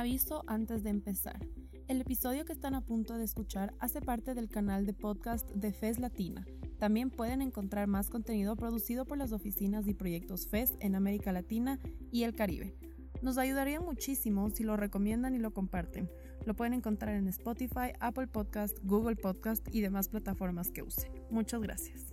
aviso antes de empezar. El episodio que están a punto de escuchar hace parte del canal de podcast de FES Latina. También pueden encontrar más contenido producido por las oficinas y proyectos FES en América Latina y el Caribe. Nos ayudaría muchísimo si lo recomiendan y lo comparten. Lo pueden encontrar en Spotify, Apple Podcast, Google Podcast y demás plataformas que usen. Muchas gracias.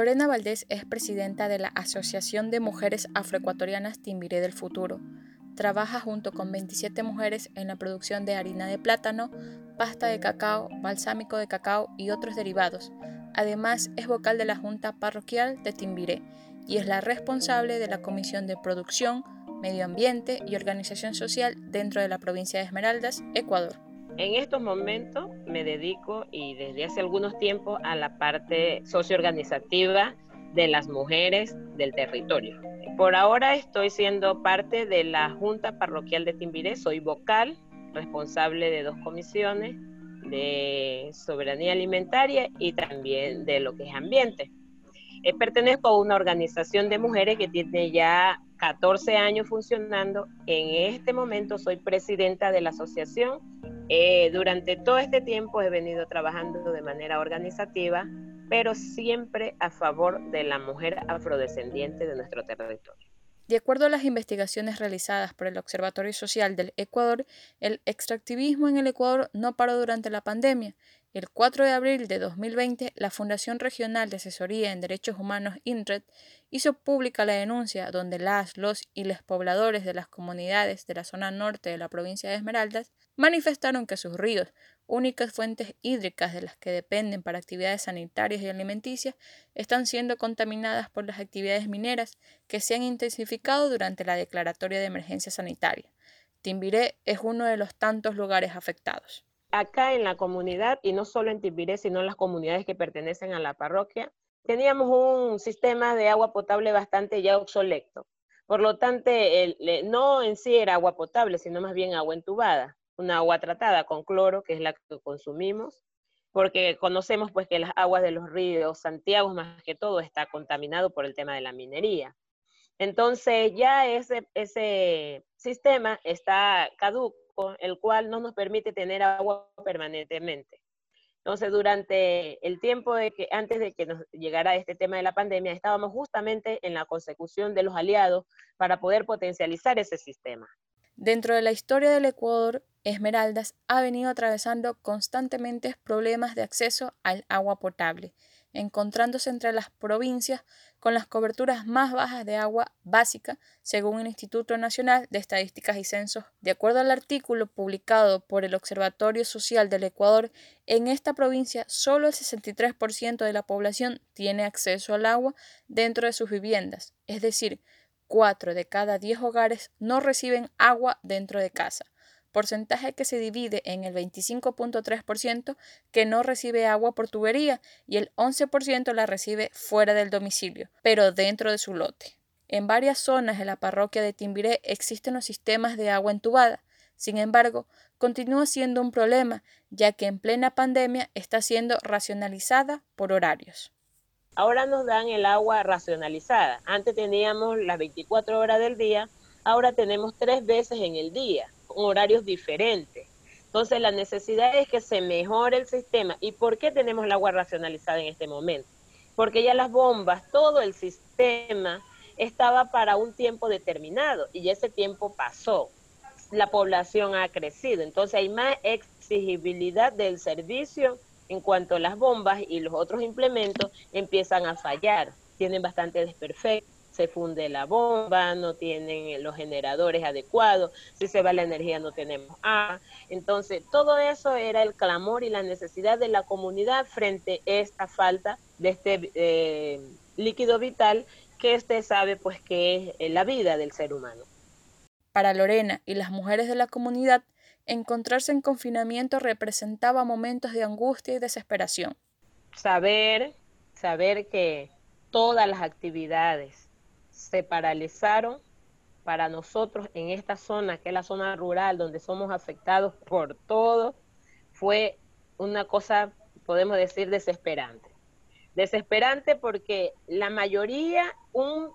Lorena Valdés es presidenta de la Asociación de Mujeres Afroecuatorianas Timbiré del Futuro. Trabaja junto con 27 mujeres en la producción de harina de plátano, pasta de cacao, balsámico de cacao y otros derivados. Además, es vocal de la Junta Parroquial de Timbiré y es la responsable de la Comisión de Producción, Medio Ambiente y Organización Social dentro de la provincia de Esmeraldas, Ecuador. En estos momentos me dedico y desde hace algunos tiempos a la parte socioorganizativa de las mujeres del territorio. Por ahora estoy siendo parte de la Junta Parroquial de Timbiré, soy vocal, responsable de dos comisiones de soberanía alimentaria y también de lo que es ambiente. Eh, pertenezco a una organización de mujeres que tiene ya 14 años funcionando. En este momento soy presidenta de la asociación. Eh, durante todo este tiempo he venido trabajando de manera organizativa, pero siempre a favor de la mujer afrodescendiente de nuestro territorio. De acuerdo a las investigaciones realizadas por el Observatorio Social del Ecuador, el extractivismo en el Ecuador no paró durante la pandemia. El 4 de abril de 2020, la Fundación Regional de Asesoría en Derechos Humanos INRED hizo pública la denuncia donde las, los y los pobladores de las comunidades de la zona norte de la provincia de Esmeraldas manifestaron que sus ríos, únicas fuentes hídricas de las que dependen para actividades sanitarias y alimenticias, están siendo contaminadas por las actividades mineras que se han intensificado durante la declaratoria de emergencia sanitaria. Timbiré es uno de los tantos lugares afectados acá en la comunidad, y no solo en Tibiré, sino en las comunidades que pertenecen a la parroquia, teníamos un sistema de agua potable bastante ya obsoleto. Por lo tanto, no en sí era agua potable, sino más bien agua entubada, una agua tratada con cloro, que es la que consumimos, porque conocemos pues que las aguas de los ríos Santiago, más que todo, está contaminado por el tema de la minería. Entonces ya ese, ese sistema está caduco el cual no nos permite tener agua permanentemente. Entonces, durante el tiempo de que, antes de que nos llegara este tema de la pandemia, estábamos justamente en la consecución de los aliados para poder potencializar ese sistema. Dentro de la historia del Ecuador, Esmeraldas ha venido atravesando constantemente problemas de acceso al agua potable, encontrándose entre las provincias con las coberturas más bajas de agua básica, según el Instituto Nacional de Estadísticas y Censos. De acuerdo al artículo publicado por el Observatorio Social del Ecuador, en esta provincia solo el 63% de la población tiene acceso al agua dentro de sus viviendas, es decir, 4 de cada 10 hogares no reciben agua dentro de casa porcentaje que se divide en el 25.3% que no recibe agua por tubería y el 11% la recibe fuera del domicilio, pero dentro de su lote. En varias zonas de la parroquia de Timbiré existen los sistemas de agua entubada. Sin embargo, continúa siendo un problema, ya que en plena pandemia está siendo racionalizada por horarios. Ahora nos dan el agua racionalizada. Antes teníamos las 24 horas del día, ahora tenemos tres veces en el día horarios diferentes. Entonces la necesidad es que se mejore el sistema. ¿Y por qué tenemos el agua racionalizada en este momento? Porque ya las bombas, todo el sistema estaba para un tiempo determinado y ese tiempo pasó. La población ha crecido, entonces hay más exigibilidad del servicio en cuanto las bombas y los otros implementos empiezan a fallar, tienen bastante desperfecto se funde la bomba, no tienen los generadores adecuados, si se va la energía no tenemos agua. Entonces, todo eso era el clamor y la necesidad de la comunidad frente a esta falta de este eh, líquido vital que usted sabe pues que es la vida del ser humano. Para Lorena y las mujeres de la comunidad, encontrarse en confinamiento representaba momentos de angustia y desesperación. Saber, saber que todas las actividades se paralizaron para nosotros en esta zona, que es la zona rural, donde somos afectados por todo, fue una cosa, podemos decir, desesperante. Desesperante porque la mayoría, un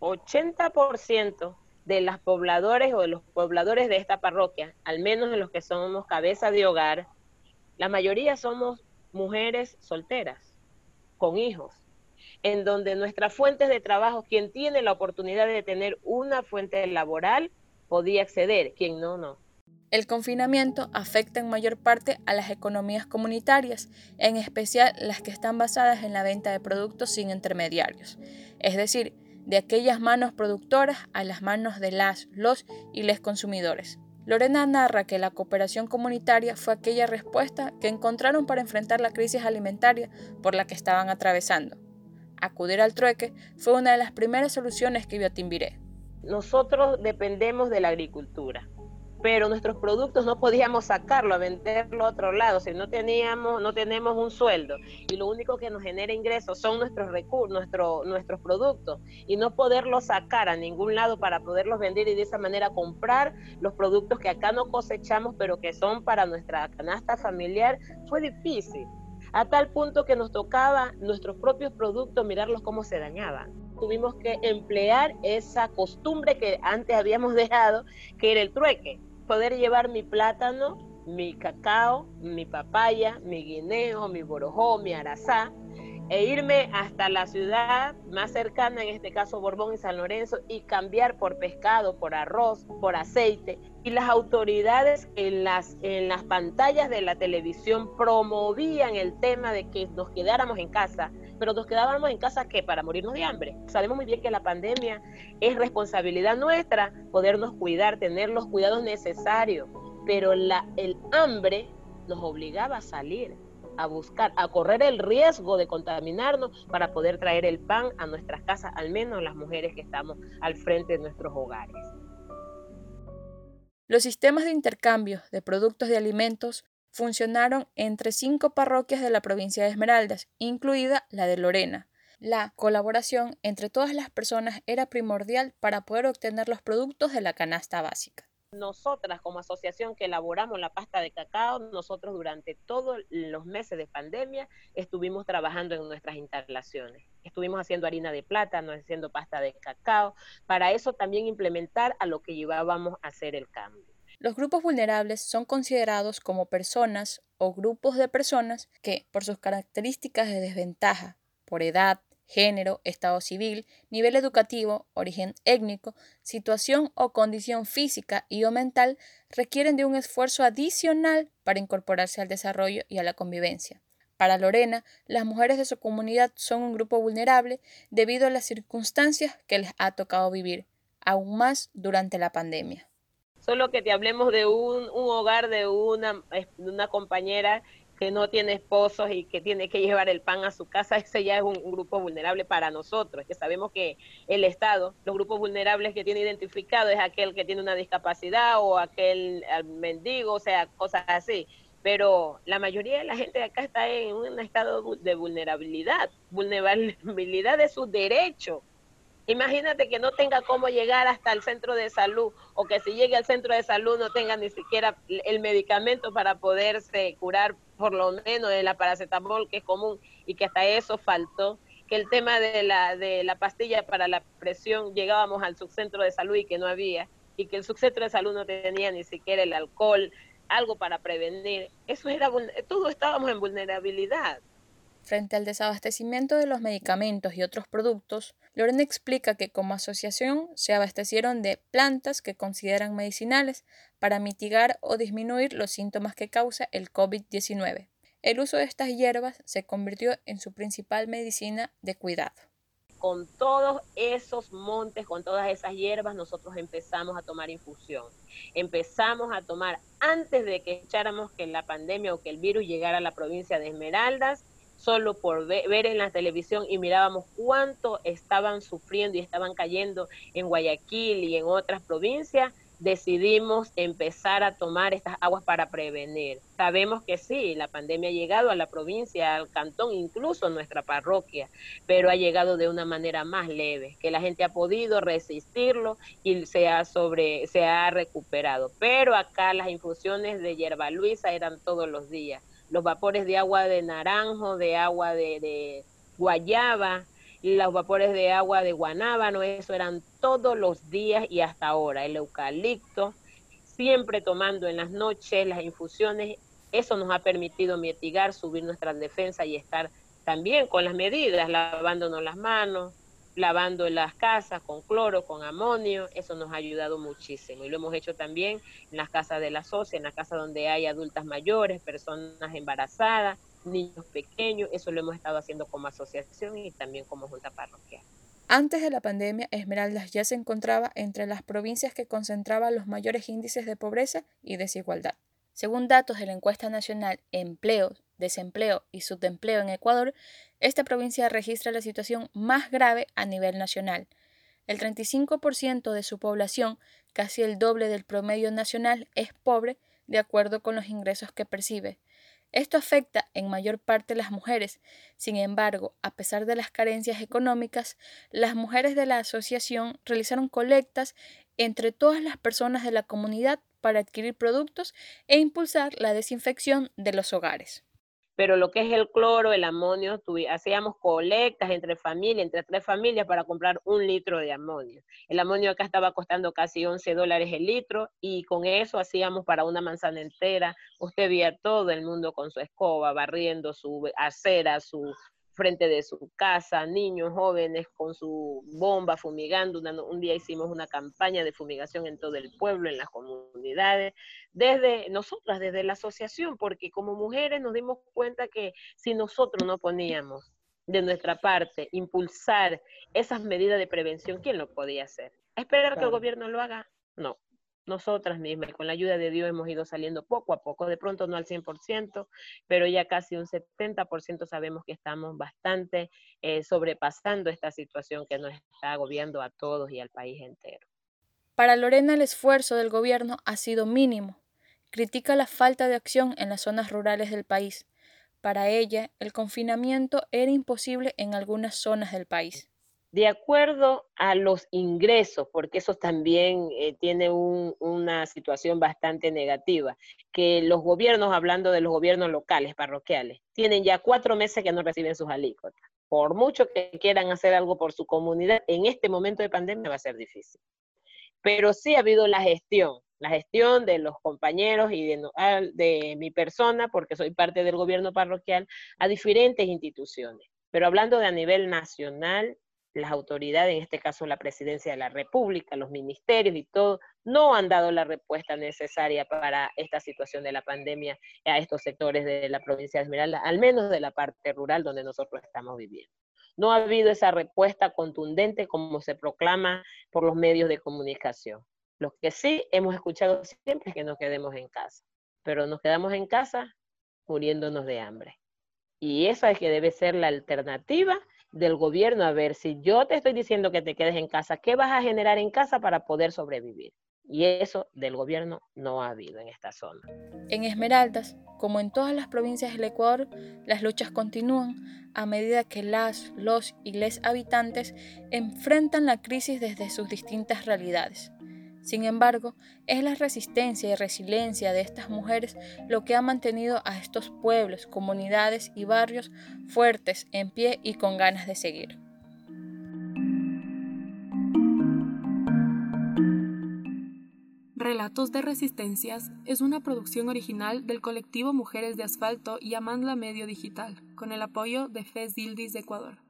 80% de los pobladores o de los pobladores de esta parroquia, al menos de los que somos cabeza de hogar, la mayoría somos mujeres solteras, con hijos, en donde nuestras fuentes de trabajo, quien tiene la oportunidad de tener una fuente laboral, podía acceder, quien no, no. El confinamiento afecta en mayor parte a las economías comunitarias, en especial las que están basadas en la venta de productos sin intermediarios, es decir, de aquellas manos productoras a las manos de las, los y les consumidores. Lorena narra que la cooperación comunitaria fue aquella respuesta que encontraron para enfrentar la crisis alimentaria por la que estaban atravesando. Acudir al trueque fue una de las primeras soluciones que vio Timbiré. Nosotros dependemos de la agricultura pero nuestros productos no podíamos sacarlo a venderlo a otro lado, si no teníamos, no tenemos un sueldo y lo único que nos genera ingresos son nuestros recursos, nuestro, nuestros productos y no poderlos sacar a ningún lado para poderlos vender y de esa manera comprar los productos que acá no cosechamos pero que son para nuestra canasta familiar fue difícil a tal punto que nos tocaba nuestros propios productos mirarlos cómo se dañaban. Tuvimos que emplear esa costumbre que antes habíamos dejado, que era el trueque poder llevar mi plátano, mi cacao, mi papaya, mi guineo, mi borojó, mi arazá, e irme hasta la ciudad más cercana, en este caso Borbón y San Lorenzo, y cambiar por pescado, por arroz, por aceite. Y las autoridades en las, en las pantallas de la televisión promovían el tema de que nos quedáramos en casa, pero nos quedábamos en casa ¿qué? Para morirnos de hambre. Sabemos muy bien que la pandemia es responsabilidad nuestra podernos cuidar, tener los cuidados necesarios, pero la, el hambre nos obligaba a salir, a buscar, a correr el riesgo de contaminarnos para poder traer el pan a nuestras casas, al menos las mujeres que estamos al frente de nuestros hogares. Los sistemas de intercambio de productos de alimentos funcionaron entre cinco parroquias de la provincia de Esmeraldas, incluida la de Lorena. La colaboración entre todas las personas era primordial para poder obtener los productos de la canasta básica. Nosotras como asociación que elaboramos la pasta de cacao, nosotros durante todos los meses de pandemia estuvimos trabajando en nuestras instalaciones. Estuvimos haciendo harina de plátano, haciendo pasta de cacao, para eso también implementar a lo que llevábamos a hacer el cambio. Los grupos vulnerables son considerados como personas o grupos de personas que, por sus características de desventaja, por edad, género, estado civil, nivel educativo, origen étnico, situación o condición física y o mental, requieren de un esfuerzo adicional para incorporarse al desarrollo y a la convivencia. Para Lorena, las mujeres de su comunidad son un grupo vulnerable debido a las circunstancias que les ha tocado vivir, aún más durante la pandemia. Solo que te hablemos de un, hogar de una, una compañera que no tiene esposos y que tiene que llevar el pan a su casa, ese ya es un, grupo vulnerable para nosotros, que sabemos que el Estado, los grupos vulnerables que tiene identificado es aquel que tiene una discapacidad o aquel mendigo, o sea, cosas así. Pero la mayoría de la gente de acá está en un estado de vulnerabilidad, vulnerabilidad de sus derechos Imagínate que no tenga cómo llegar hasta el centro de salud o que si llegue al centro de salud no tenga ni siquiera el medicamento para poderse curar por lo menos de la paracetamol que es común y que hasta eso faltó que el tema de la de la pastilla para la presión llegábamos al subcentro de salud y que no había y que el subcentro de salud no tenía ni siquiera el alcohol, algo para prevenir. Eso era todo estábamos en vulnerabilidad. Frente al desabastecimiento de los medicamentos y otros productos, Lorena explica que como asociación se abastecieron de plantas que consideran medicinales para mitigar o disminuir los síntomas que causa el COVID-19. El uso de estas hierbas se convirtió en su principal medicina de cuidado. Con todos esos montes, con todas esas hierbas, nosotros empezamos a tomar infusión. Empezamos a tomar antes de que echáramos que la pandemia o que el virus llegara a la provincia de Esmeraldas, solo por ver, en la televisión y mirábamos cuánto estaban sufriendo y estaban cayendo en Guayaquil y en otras provincias, decidimos empezar a tomar estas aguas para prevenir. Sabemos que sí, la pandemia ha llegado a la provincia, al cantón, incluso a nuestra parroquia, pero ha llegado de una manera más leve, que la gente ha podido resistirlo y se ha, sobre, se ha recuperado. Pero acá las infusiones de hierba luisa eran todos los días. Los vapores de agua de naranjo, de agua de, de guayaba, los vapores de agua de guanábano, eso eran todos los días y hasta ahora. El eucalipto, siempre tomando en las noches las infusiones, eso nos ha permitido mitigar, subir nuestra defensa y estar también con las medidas, lavándonos las manos, lavando las casas con cloro, con amonio, eso nos ha ayudado muchísimo. Y lo hemos hecho también en las casas de la socia, en la casa donde hay adultas mayores, personas embarazadas, niños pequeños, eso lo hemos estado haciendo como asociación y también como junta parroquial. Antes de la pandemia, Esmeraldas ya se encontraba entre las provincias que concentraban los mayores índices de pobreza y desigualdad. Según datos de la encuesta nacional Empleo, Desempleo y Subempleo en Ecuador, esta provincia registra la situación más grave a nivel nacional. El 35% de su población, casi el doble del promedio nacional, es pobre de acuerdo con los ingresos que percibe. Esto afecta en mayor parte a las mujeres. Sin embargo, a pesar de las carencias económicas, las mujeres de la asociación realizaron colectas entre todas las personas de la comunidad para adquirir productos e impulsar la desinfección de los hogares pero lo que es el cloro, el amonio, hacíamos colectas entre familias, entre tres familias para comprar un litro de amonio. El amonio acá estaba costando casi 11 dólares el litro y con eso hacíamos para una manzana entera. Usted veía todo el mundo con su escoba, barriendo su acera, su, frente de su casa, niños, jóvenes con su bomba fumigando. un día hicimos una campaña de fumigación en todo el pueblo, en las comunidades, desde nosotras, desde la asociación, porque como mujeres nos dimos cuenta que si nosotros no poníamos de nuestra parte impulsar esas medidas de prevención, ¿quién lo podía hacer? ¿Esperar que el gobierno lo haga? No nosotras mismas. Con la ayuda de Dios hemos ido saliendo poco a poco, de pronto no al 100%, pero ya casi un 70% sabemos que estamos bastante eh, sobrepasando esta situación que nos está agobiando a todos y al país entero. Para Lorena el esfuerzo del gobierno ha sido mínimo. Critica la falta de acción en las zonas rurales del país. Para ella, el confinamiento era imposible en algunas zonas del país de acuerdo a los ingresos, porque eso también eh, tiene una situación bastante negativa, que los gobiernos, hablando de los gobiernos locales, parroquiales, tienen ya cuatro meses que no reciben sus alícuotas. Por mucho que quieran hacer algo por su comunidad, en este momento de pandemia va a ser difícil. Pero sí ha habido la gestión, la gestión de los compañeros y de, de mi persona, porque soy parte del gobierno parroquial, a diferentes instituciones. Pero hablando de a nivel nacional, las autoridades, en este caso la presidencia de la República, los ministerios y todo, no han dado la respuesta necesaria para esta situación de la pandemia a estos sectores de la provincia de Esmeralda, al menos de la parte rural donde nosotros estamos viviendo. No ha habido esa respuesta contundente como se proclama por los medios de comunicación. Lo que sí hemos escuchado siempre es que nos quedemos en casa, pero nos quedamos en casa muriéndonos de hambre. Y esa es que debe ser la alternativa del gobierno a ver si yo te estoy diciendo que te quedes en casa, ¿qué vas a generar en casa para poder sobrevivir? Y eso del gobierno no ha habido en esta zona. En Esmeraldas, como en todas las provincias del Ecuador, las luchas continúan a medida que las, los y les habitantes enfrentan la crisis desde sus distintas realidades. Sin embargo, es la resistencia y resiliencia de estas mujeres lo que ha mantenido a estos pueblos, comunidades y barrios fuertes, en pie y con ganas de seguir. Relatos de Resistencias es una producción original del colectivo Mujeres de Asfalto y Amandla Medio Digital, con el apoyo de FES Dildis de Ecuador.